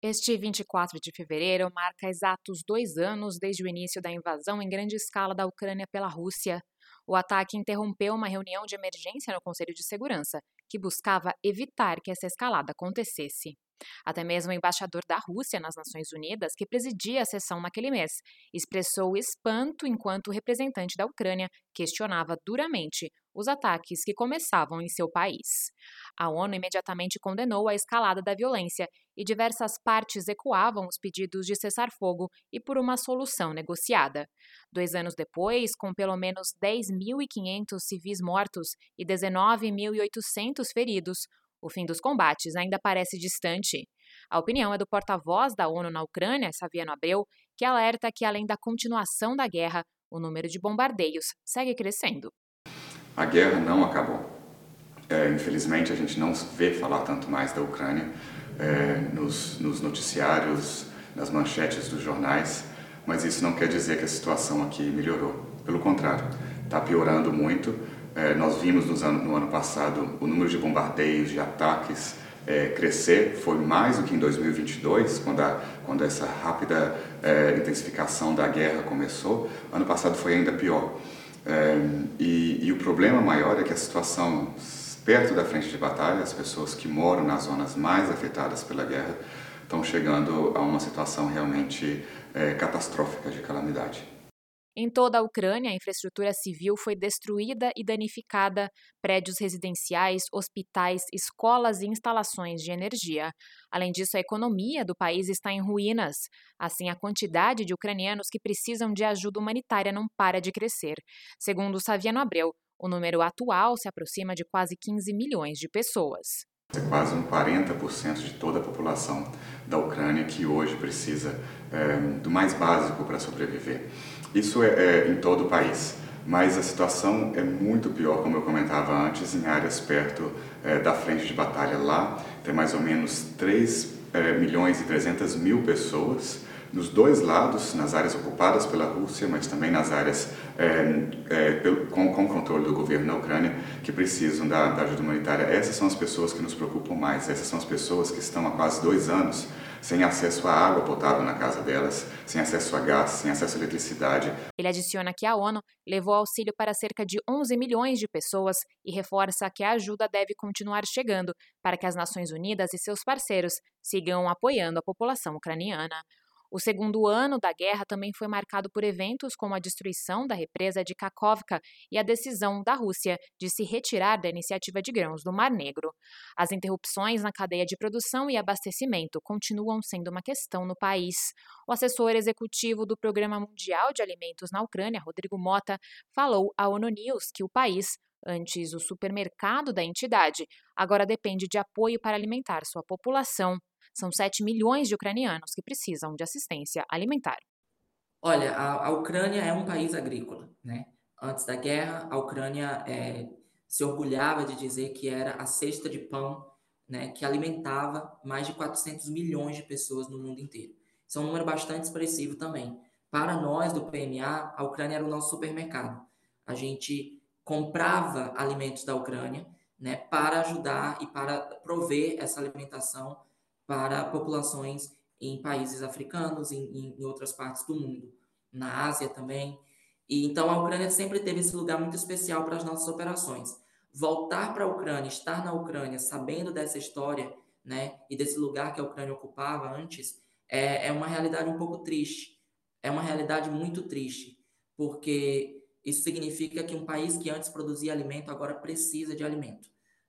Este 24 de fevereiro marca exatos dois anos desde o início da invasão em grande escala da Ucrânia pela Rússia. O ataque interrompeu uma reunião de emergência no Conselho de Segurança, que buscava evitar que essa escalada acontecesse. Até mesmo o embaixador da Rússia nas Nações Unidas, que presidia a sessão naquele mês, expressou espanto enquanto o representante da Ucrânia questionava duramente os ataques que começavam em seu país. A ONU imediatamente condenou a escalada da violência e diversas partes ecoavam os pedidos de cessar-fogo e por uma solução negociada. Dois anos depois, com pelo menos 10.500 civis mortos e 19.800 feridos, o fim dos combates ainda parece distante. A opinião é do porta-voz da ONU na Ucrânia, Saviano Abreu, que alerta que, além da continuação da guerra, o número de bombardeios segue crescendo. A guerra não acabou. É, infelizmente, a gente não vê falar tanto mais da Ucrânia é, nos, nos noticiários, nas manchetes dos jornais, mas isso não quer dizer que a situação aqui melhorou. Pelo contrário, está piorando muito é, nós vimos no ano passado o número de bombardeios, de ataques é, crescer, foi mais do que em 2022, quando, a, quando essa rápida é, intensificação da guerra começou. Ano passado foi ainda pior. É, e, e o problema maior é que a situação perto da frente de batalha, as pessoas que moram nas zonas mais afetadas pela guerra, estão chegando a uma situação realmente é, catastrófica de calamidade. Em toda a Ucrânia, a infraestrutura civil foi destruída e danificada, prédios residenciais, hospitais, escolas e instalações de energia. Além disso, a economia do país está em ruínas. Assim, a quantidade de ucranianos que precisam de ajuda humanitária não para de crescer. Segundo Saviano Abreu, o número atual se aproxima de quase 15 milhões de pessoas. É quase um 40% de toda a população da Ucrânia que hoje precisa é, do mais básico para sobreviver. Isso é, é, em todo o país, mas a situação é muito pior, como eu comentava antes, em áreas perto é, da frente de batalha. Lá tem mais ou menos 3 é, milhões e 300 mil pessoas nos dois lados, nas áreas ocupadas pela Rússia, mas também nas áreas é, é, com, com controle do governo na Ucrânia, que precisam da, da, ajuda humanitária. Essas são as pessoas que nos preocupam mais, essas são as pessoas que estão há quase dois anos sem acesso à água potável na casa delas, sem acesso a gás, sem acesso à eletricidade. Ele adiciona que a ONU levou auxílio para cerca de 11 milhões de pessoas e reforça que a ajuda deve continuar chegando para que as Nações Unidas e seus parceiros sigam apoiando a população ucraniana. O segundo ano da guerra também foi marcado por eventos como a destruição da represa de Kakovka e a decisão da Rússia de se retirar da iniciativa de grãos do Mar Negro. As interrupções na cadeia de produção e abastecimento continuam sendo uma questão no país. O assessor executivo do Programa Mundial de Alimentos na Ucrânia, Rodrigo Mota, falou à ONU News que o país Antes, o supermercado da entidade agora depende de apoio para alimentar sua população. São 7 milhões de ucranianos que precisam de assistência alimentar. Olha, a, a Ucrânia é um país agrícola, né? Antes da guerra, a Ucrânia é, se orgulhava de dizer que era a cesta de pão né, que alimentava mais de 400 milhões de pessoas no mundo inteiro. Isso é um número bastante expressivo também. Para nós do PMA, a Ucrânia era o nosso supermercado. A gente comprava alimentos da Ucrânia né, para ajudar e para prover essa alimentação para populações em países africanos, em, em outras partes do mundo, na Ásia também. E então a Ucrânia sempre teve esse lugar muito especial para as nossas operações. Voltar para a Ucrânia, estar na Ucrânia, sabendo dessa história, né, e desse lugar que a Ucrânia ocupava antes, é, é uma realidade um pouco triste. É uma realidade muito triste, porque isso significa que um país que antes produzia alimento agora precisa de alimento.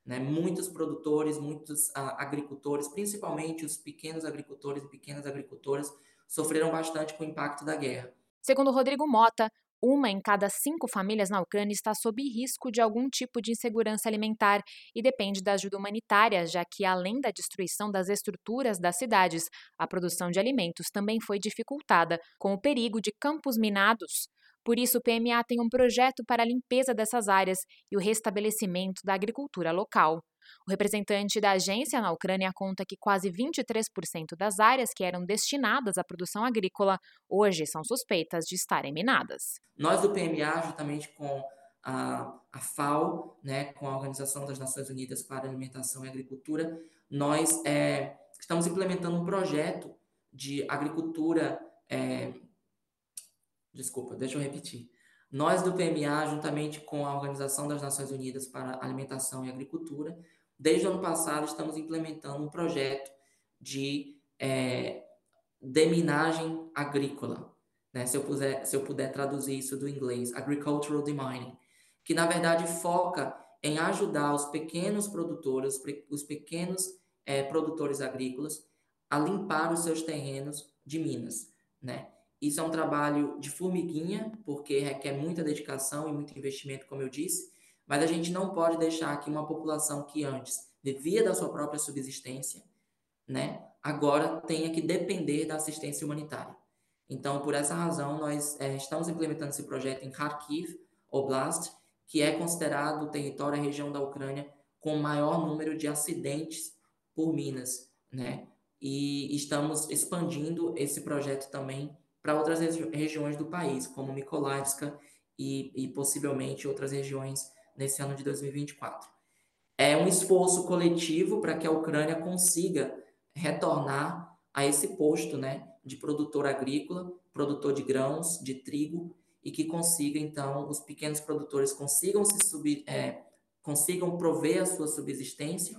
Né? Muitos produtores, muitos ah, agricultores, principalmente os pequenos agricultores e pequenas agricultoras, sofreram bastante com o impacto da guerra. Segundo Rodrigo Mota, uma em cada cinco famílias na Ucrânia está sob risco de algum tipo de insegurança alimentar e depende da ajuda humanitária, já que, além da destruição das estruturas das cidades, a produção de alimentos também foi dificultada, com o perigo de campos minados. Por isso, o PMA tem um projeto para a limpeza dessas áreas e o restabelecimento da agricultura local. O representante da agência na Ucrânia conta que quase 23% das áreas que eram destinadas à produção agrícola hoje são suspeitas de estarem minadas. Nós do PMA, juntamente com a, a FAO, né, com a Organização das Nações Unidas para Alimentação e Agricultura, nós é, estamos implementando um projeto de agricultura. É... Desculpa, deixa eu repetir. Nós do PMA, juntamente com a Organização das Nações Unidas para Alimentação e Agricultura, desde o ano passado estamos implementando um projeto de é, deminagem agrícola, né? se, eu puder, se eu puder traduzir isso do inglês, agricultural demining, que na verdade foca em ajudar os pequenos produtores, os pequenos é, produtores agrícolas a limpar os seus terrenos de minas, né? Isso é um trabalho de formiguinha, porque requer muita dedicação e muito investimento, como eu disse, mas a gente não pode deixar que uma população que antes vivia da sua própria subsistência, né, agora tenha que depender da assistência humanitária. Então, por essa razão, nós é, estamos implementando esse projeto em Kharkiv Oblast, que é considerado o território, a região da Ucrânia com maior número de acidentes por minas, né? E estamos expandindo esse projeto também para outras regi regiões do país, como Mikolaivska e, e possivelmente outras regiões nesse ano de 2024. É um esforço coletivo para que a Ucrânia consiga retornar a esse posto né, de produtor agrícola, produtor de grãos, de trigo, e que consiga, então, os pequenos produtores consigam se subir, é, consigam prover a sua subsistência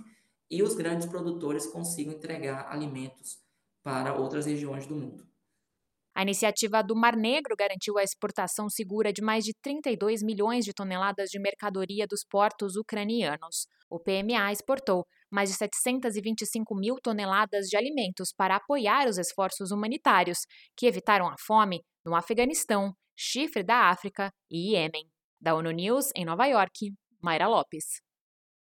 e os grandes produtores consigam entregar alimentos para outras regiões do mundo. A iniciativa do Mar Negro garantiu a exportação segura de mais de 32 milhões de toneladas de mercadoria dos portos ucranianos. O PMA exportou mais de 725 mil toneladas de alimentos para apoiar os esforços humanitários que evitaram a fome no Afeganistão, Chifre da África e Iêmen. Da ONU News, em Nova York, Mayra Lopes.